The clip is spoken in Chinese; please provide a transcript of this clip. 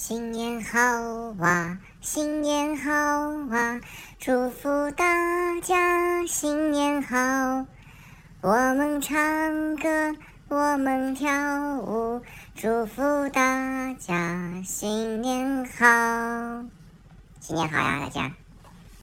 新年好啊新年好啊祝福大家新年好。我们唱歌我们跳舞祝福大家新年好。新年好呀大家。